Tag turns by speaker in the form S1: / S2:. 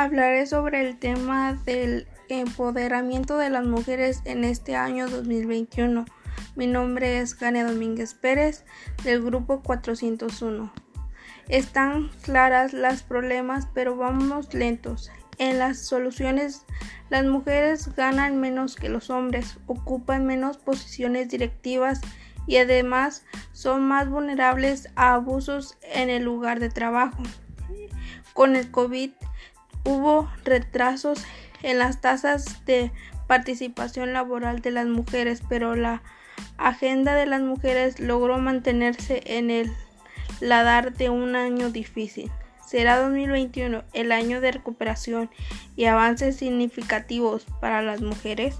S1: Hablaré sobre el tema del empoderamiento de las mujeres en este año 2021. Mi nombre es Gania Domínguez Pérez del grupo 401. Están claras las problemas, pero vamos lentos. En las soluciones, las mujeres ganan menos que los hombres, ocupan menos posiciones directivas y además son más vulnerables a abusos en el lugar de trabajo. Con el COVID hubo retrasos en las tasas de participación laboral de las mujeres, pero la agenda de las mujeres logró mantenerse en el ladar de un año difícil. Será 2021 el año de recuperación y avances significativos para las mujeres.